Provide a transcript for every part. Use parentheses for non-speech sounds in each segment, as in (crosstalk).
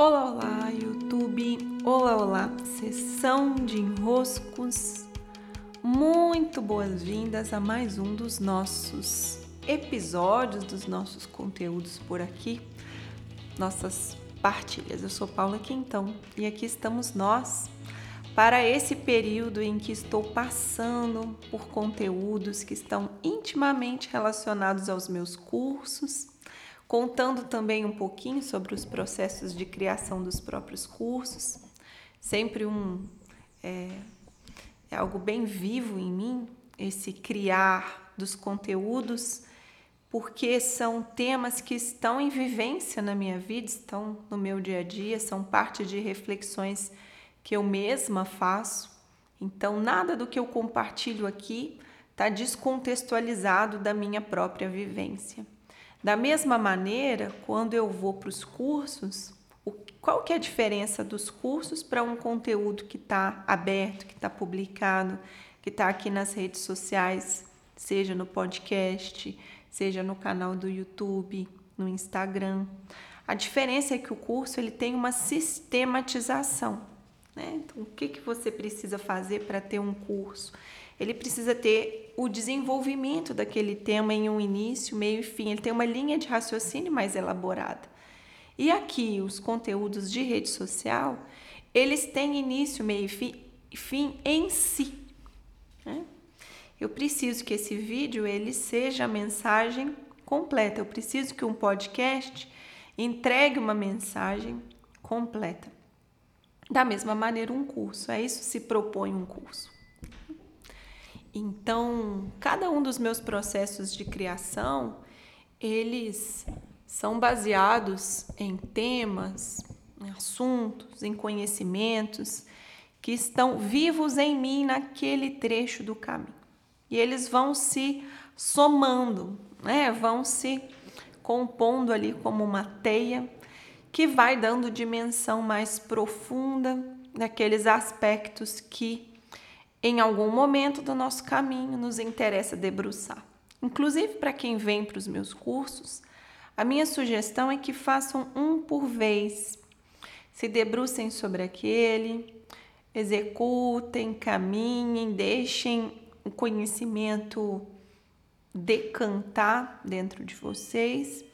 Olá, olá, YouTube! Olá, olá, sessão de enroscos. Muito boas-vindas a mais um dos nossos episódios, dos nossos conteúdos por aqui, nossas partilhas. Eu sou Paula Quintão e aqui estamos nós para esse período em que estou passando por conteúdos que estão intimamente relacionados aos meus cursos contando também um pouquinho sobre os processos de criação dos próprios cursos. Sempre um é, é algo bem vivo em mim esse criar dos conteúdos, porque são temas que estão em vivência na minha vida, estão no meu dia a dia, são parte de reflexões que eu mesma faço. Então, nada do que eu compartilho aqui está descontextualizado da minha própria vivência. Da mesma maneira, quando eu vou para os cursos, qual que é a diferença dos cursos para um conteúdo que está aberto, que está publicado, que está aqui nas redes sociais, seja no podcast, seja no canal do YouTube, no Instagram. A diferença é que o curso ele tem uma sistematização. Né? Então, o que, que você precisa fazer para ter um curso? Ele precisa ter o desenvolvimento daquele tema em um início, meio e fim. Ele tem uma linha de raciocínio mais elaborada. E aqui, os conteúdos de rede social, eles têm início, meio e fim em si. Né? Eu preciso que esse vídeo ele seja a mensagem completa. Eu preciso que um podcast entregue uma mensagem completa. Da mesma maneira, um curso. É isso se propõe um curso. Então, cada um dos meus processos de criação, eles são baseados em temas, em assuntos, em conhecimentos que estão vivos em mim naquele trecho do caminho. E eles vão se somando, né? Vão se compondo ali como uma teia que vai dando dimensão mais profunda naqueles aspectos que em algum momento do nosso caminho nos interessa debruçar. Inclusive para quem vem para os meus cursos, a minha sugestão é que façam um por vez. Se debrucem sobre aquele, executem, caminhem, deixem o conhecimento decantar dentro de vocês.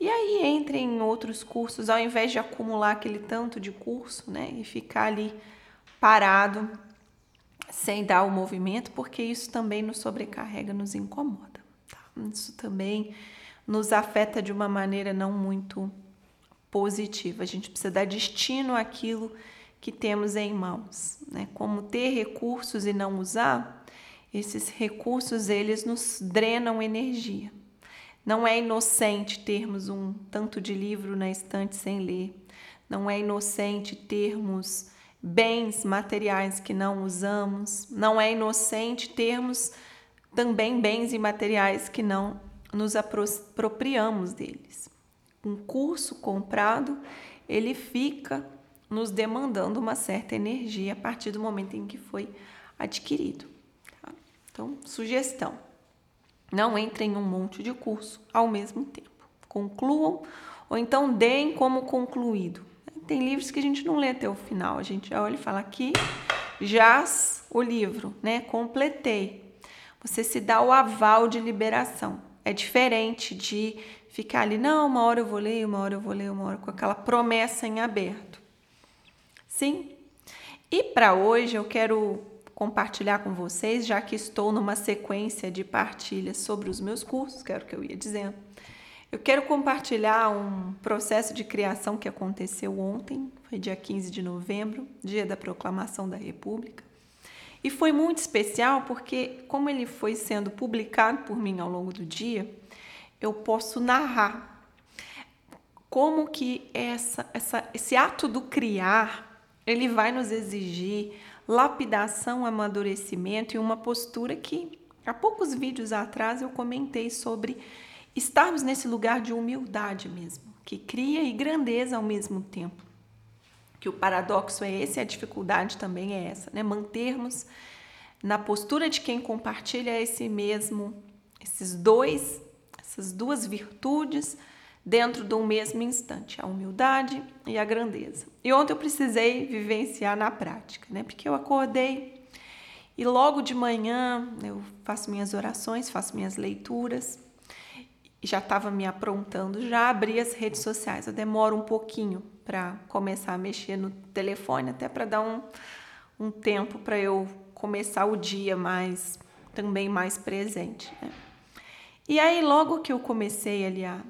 E aí entrem em outros cursos, ao invés de acumular aquele tanto de curso, né, e ficar ali parado sem dar o movimento, porque isso também nos sobrecarrega, nos incomoda. Tá? Isso também nos afeta de uma maneira não muito positiva. A gente precisa dar destino àquilo que temos em mãos, né? Como ter recursos e não usar, esses recursos eles nos drenam energia. Não é inocente termos um tanto de livro na estante sem ler. Não é inocente termos bens materiais que não usamos. Não é inocente termos também bens imateriais que não nos apropriamos deles. Um curso comprado, ele fica nos demandando uma certa energia a partir do momento em que foi adquirido. Tá? Então, sugestão: não entrem em um monte de curso ao mesmo tempo. Concluam ou então deem como concluído tem livros que a gente não lê até o final, a gente olha e fala aqui, jaz o livro, né? Completei. Você se dá o aval de liberação. É diferente de ficar ali, não, uma hora eu vou ler, uma hora eu vou ler, uma hora com aquela promessa em aberto. Sim? E para hoje eu quero compartilhar com vocês, já que estou numa sequência de partilhas sobre os meus cursos, que era o que eu ia dizendo eu quero compartilhar um processo de criação que aconteceu ontem, foi dia 15 de novembro, dia da proclamação da República. E foi muito especial porque, como ele foi sendo publicado por mim ao longo do dia, eu posso narrar como que essa, essa, esse ato do criar ele vai nos exigir lapidação, amadurecimento e uma postura que há poucos vídeos atrás eu comentei sobre estarmos nesse lugar de humildade mesmo, que cria e grandeza ao mesmo tempo. Que o paradoxo é esse, a dificuldade também é essa, né? Mantermos na postura de quem compartilha esse mesmo, esses dois, essas duas virtudes dentro do mesmo instante, a humildade e a grandeza. E ontem eu precisei vivenciar na prática, né? Porque eu acordei e logo de manhã eu faço minhas orações, faço minhas leituras já estava me aprontando, já abri as redes sociais. Eu demoro um pouquinho para começar a mexer no telefone, até para dar um, um tempo para eu começar o dia mais também mais presente. Né? E aí, logo que eu comecei ali a,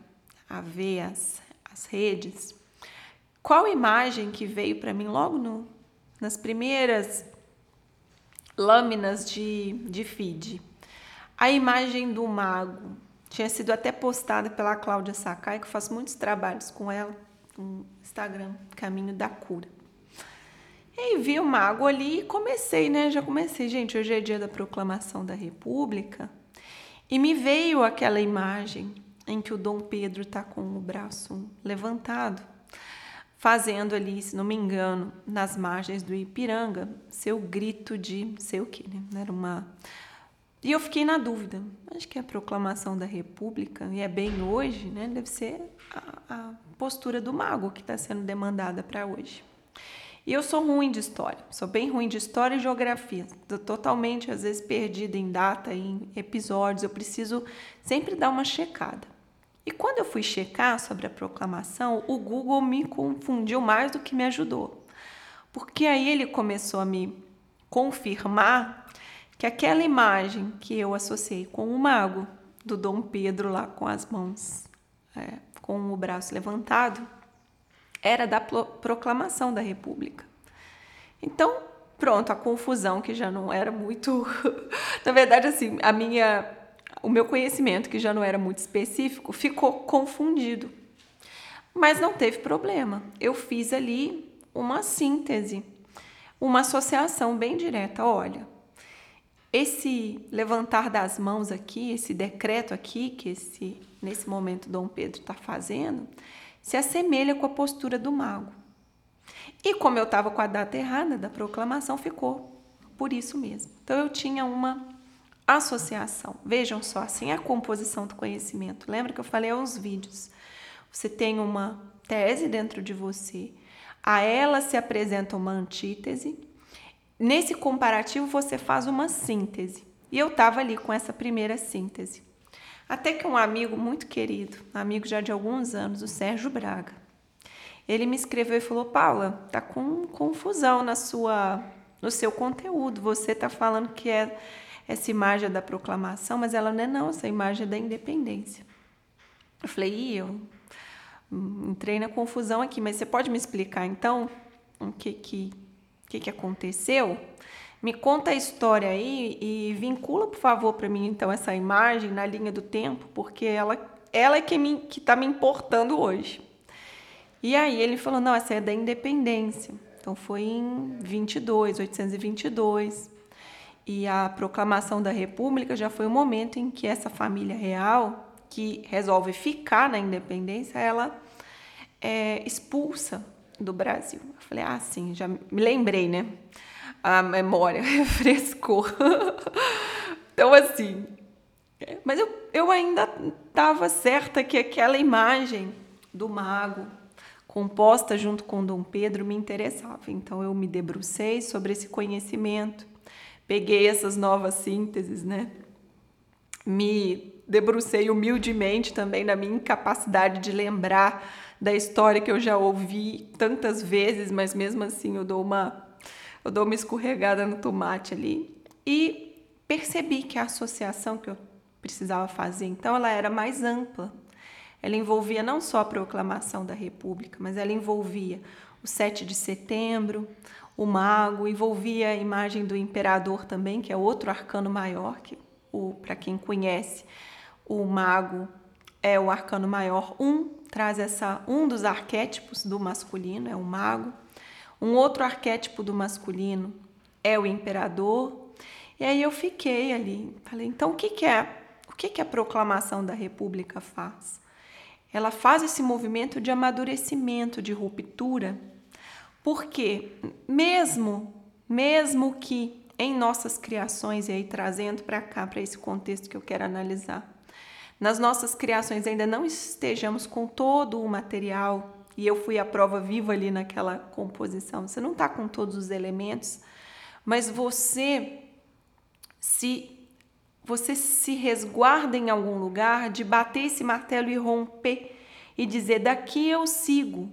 a ver as, as redes, qual imagem que veio para mim logo no, nas primeiras lâminas de, de feed? A imagem do mago. Tinha sido até postada pela Cláudia Sakai, que eu faço muitos trabalhos com ela no Instagram, Caminho da Cura. E vi o mago ali e comecei, né? Já comecei, gente, hoje é dia da proclamação da República. E me veio aquela imagem em que o Dom Pedro está com o braço levantado, fazendo ali, se não me engano, nas margens do Ipiranga, seu grito de sei o quê, né? Era uma. E eu fiquei na dúvida. Acho que é a proclamação da República, e é bem hoje, né? Deve ser a, a postura do mago que está sendo demandada para hoje. E eu sou ruim de história, sou bem ruim de história e geografia. Estou totalmente, às vezes, perdida em data, em episódios. Eu preciso sempre dar uma checada. E quando eu fui checar sobre a proclamação, o Google me confundiu mais do que me ajudou. Porque aí ele começou a me confirmar que aquela imagem que eu associei com o mago do Dom Pedro lá com as mãos, é, com o braço levantado, era da proclamação da República. Então, pronto, a confusão que já não era muito, (laughs) na verdade assim, a minha o meu conhecimento que já não era muito específico ficou confundido. Mas não teve problema. Eu fiz ali uma síntese, uma associação bem direta, olha, esse levantar das mãos aqui, esse decreto aqui que esse nesse momento Dom Pedro está fazendo, se assemelha com a postura do mago. E como eu estava com a data errada da proclamação, ficou por isso mesmo. Então eu tinha uma associação. Vejam só, assim a composição do conhecimento. Lembra que eu falei aos vídeos? Você tem uma tese dentro de você, a ela se apresenta uma antítese. Nesse comparativo você faz uma síntese. E eu estava ali com essa primeira síntese. Até que um amigo muito querido, amigo já de alguns anos, o Sérgio Braga, ele me escreveu e falou: Paula, tá com confusão na sua, no seu conteúdo. Você tá falando que é essa imagem da proclamação, mas ela não é não, essa imagem é da independência. Eu falei: eu entrei na confusão aqui, mas você pode me explicar então o que que, que, que aconteceu? Me conta a história aí e vincula, por favor, para mim, então, essa imagem na linha do tempo, porque ela, ela é que está me importando hoje. E aí ele falou: não, essa é da independência. Então foi em 22, 822. E a proclamação da República já foi o momento em que essa família real, que resolve ficar na independência, ela é expulsa do Brasil. Eu falei: ah, sim, já me lembrei, né? a memória (laughs) refrescou. (laughs) então, assim. Mas eu, eu ainda estava certa que aquela imagem do mago, composta junto com Dom Pedro, me interessava. Então, eu me debrucei sobre esse conhecimento, peguei essas novas sínteses, né? Me debrucei humildemente também na minha incapacidade de lembrar da história que eu já ouvi tantas vezes, mas mesmo assim eu dou uma eu dou uma escorregada no tomate ali e percebi que a associação que eu precisava fazer, então, ela era mais ampla. Ela envolvia não só a proclamação da República, mas ela envolvia o 7 de setembro, o mago, envolvia a imagem do imperador também, que é outro arcano maior, que para quem conhece, o mago é o arcano maior um, traz essa um dos arquétipos do masculino, é o mago. Um outro arquétipo do masculino é o imperador. E aí eu fiquei ali, falei, então o que, que é? O que, que a proclamação da República faz? Ela faz esse movimento de amadurecimento, de ruptura, porque mesmo, mesmo que em nossas criações, e aí trazendo para cá, para esse contexto que eu quero analisar, nas nossas criações ainda não estejamos com todo o material, e eu fui a prova viva ali naquela composição, você não está com todos os elementos, mas você se você se resguarda em algum lugar de bater esse martelo e romper e dizer daqui eu sigo,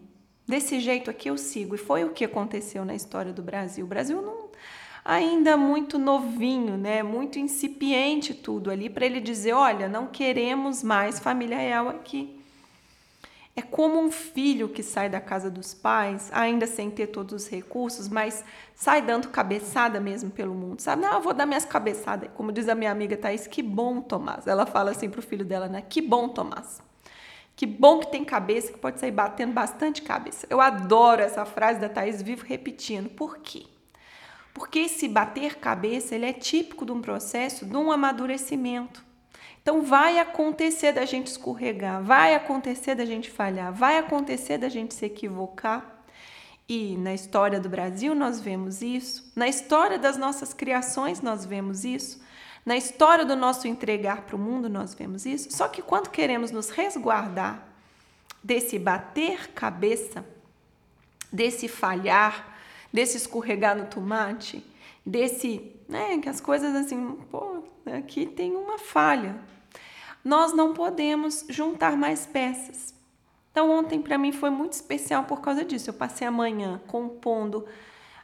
desse jeito aqui eu sigo. E foi o que aconteceu na história do Brasil. O Brasil não ainda muito novinho, né? Muito incipiente tudo ali para ele dizer, olha, não queremos mais família real aqui. É como um filho que sai da casa dos pais, ainda sem ter todos os recursos, mas sai dando cabeçada mesmo pelo mundo, sabe? Não, eu vou dar minhas cabeçadas. Como diz a minha amiga Thaís, que bom, Tomás. Ela fala assim pro filho dela, né? Que bom, Tomás. Que bom que tem cabeça, que pode sair batendo bastante cabeça. Eu adoro essa frase da Thaís, vivo repetindo. Por quê? Porque esse bater cabeça, ele é típico de um processo de um amadurecimento. Então vai acontecer da gente escorregar, vai acontecer da gente falhar, vai acontecer da gente se equivocar. E na história do Brasil nós vemos isso, na história das nossas criações nós vemos isso, na história do nosso entregar para o mundo nós vemos isso. Só que quando queremos nos resguardar desse bater cabeça, desse falhar, desse escorregar no tomate, desse, né, que as coisas assim, pô, aqui tem uma falha. Nós não podemos juntar mais peças. Então, ontem para mim foi muito especial por causa disso. Eu passei a manhã compondo,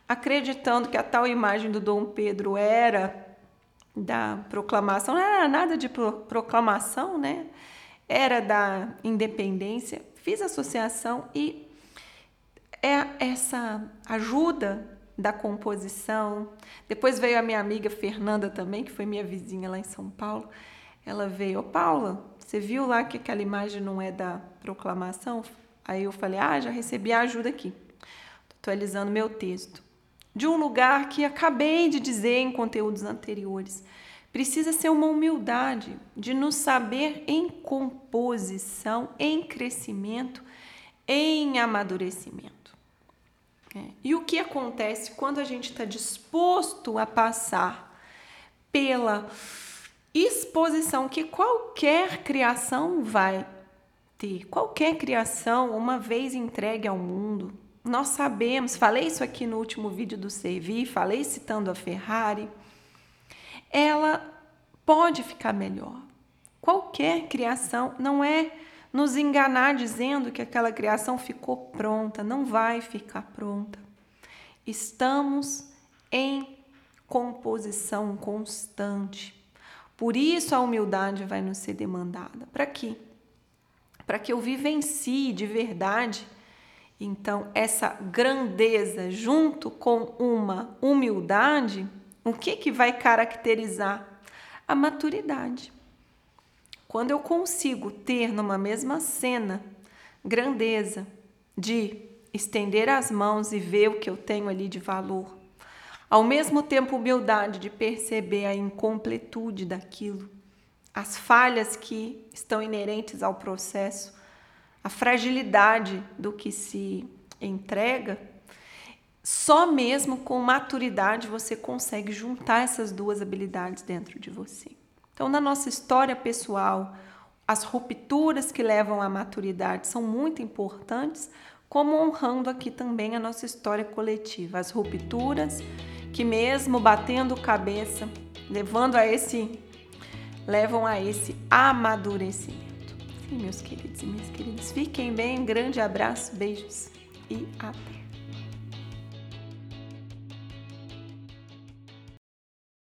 acreditando que a tal imagem do Dom Pedro era da proclamação, não era nada de proclamação, né? Era da independência. Fiz associação e é essa ajuda da composição. Depois veio a minha amiga Fernanda também, que foi minha vizinha lá em São Paulo. Ela veio, ô Paula, você viu lá que aquela imagem não é da proclamação? Aí eu falei, ah, já recebi a ajuda aqui. Tô atualizando meu texto. De um lugar que acabei de dizer em conteúdos anteriores. Precisa ser uma humildade de nos saber em composição, em crescimento, em amadurecimento. É. E o que acontece quando a gente está disposto a passar pela exposição que qualquer criação vai ter, qualquer criação, uma vez entregue ao mundo? Nós sabemos, falei isso aqui no último vídeo do Servir, falei citando a Ferrari, ela pode ficar melhor. Qualquer criação não é nos enganar dizendo que aquela criação ficou pronta, não vai ficar pronta. Estamos em composição constante. Por isso a humildade vai nos ser demandada. Para quê? Para que eu vivencie de verdade. Então, essa grandeza junto com uma humildade, o que que vai caracterizar a maturidade? Quando eu consigo ter numa mesma cena grandeza de estender as mãos e ver o que eu tenho ali de valor, ao mesmo tempo humildade de perceber a incompletude daquilo, as falhas que estão inerentes ao processo, a fragilidade do que se entrega, só mesmo com maturidade você consegue juntar essas duas habilidades dentro de você. Então, na nossa história pessoal, as rupturas que levam à maturidade são muito importantes, como honrando aqui também a nossa história coletiva, as rupturas que mesmo batendo cabeça, levando a esse levam a esse amadurecimento. Meus queridos e minhas queridas, fiquem bem, um grande abraço, beijos e até.